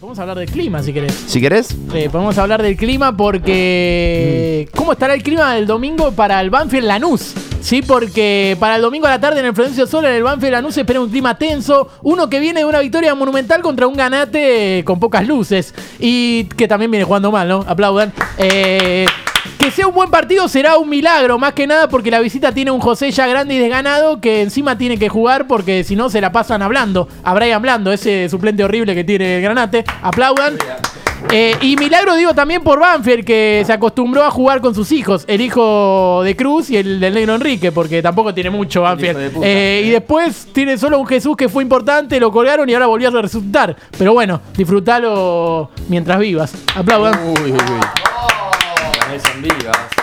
Podemos hablar del clima si querés. Si querés. Eh, podemos hablar del clima porque. ¿Cómo estará el clima del domingo para el Banfield Lanús? Sí, porque para el domingo a la tarde en el Florencio Sol, en el Banfield Lanús se espera un clima tenso. Uno que viene de una victoria monumental contra un ganate con pocas luces. Y que también viene jugando mal, ¿no? Aplaudan. Eh, que sea un buen partido será un milagro, más que nada porque la visita tiene un José ya grande y desganado que encima tiene que jugar porque si no se la pasan hablando. A Brian Blando, ese suplente horrible que tiene el Granate. Aplaudan. Eh, y milagro digo también por Banfield que se acostumbró a jugar con sus hijos, el hijo de Cruz y el del negro Enrique, porque tampoco tiene mucho Banfield. Eh, y después tiene solo un Jesús que fue importante, lo colgaron y ahora volvió a resucitar. Pero bueno, disfrutalo mientras vivas. Aplaudan. Uy, uy, uy. 神秘啊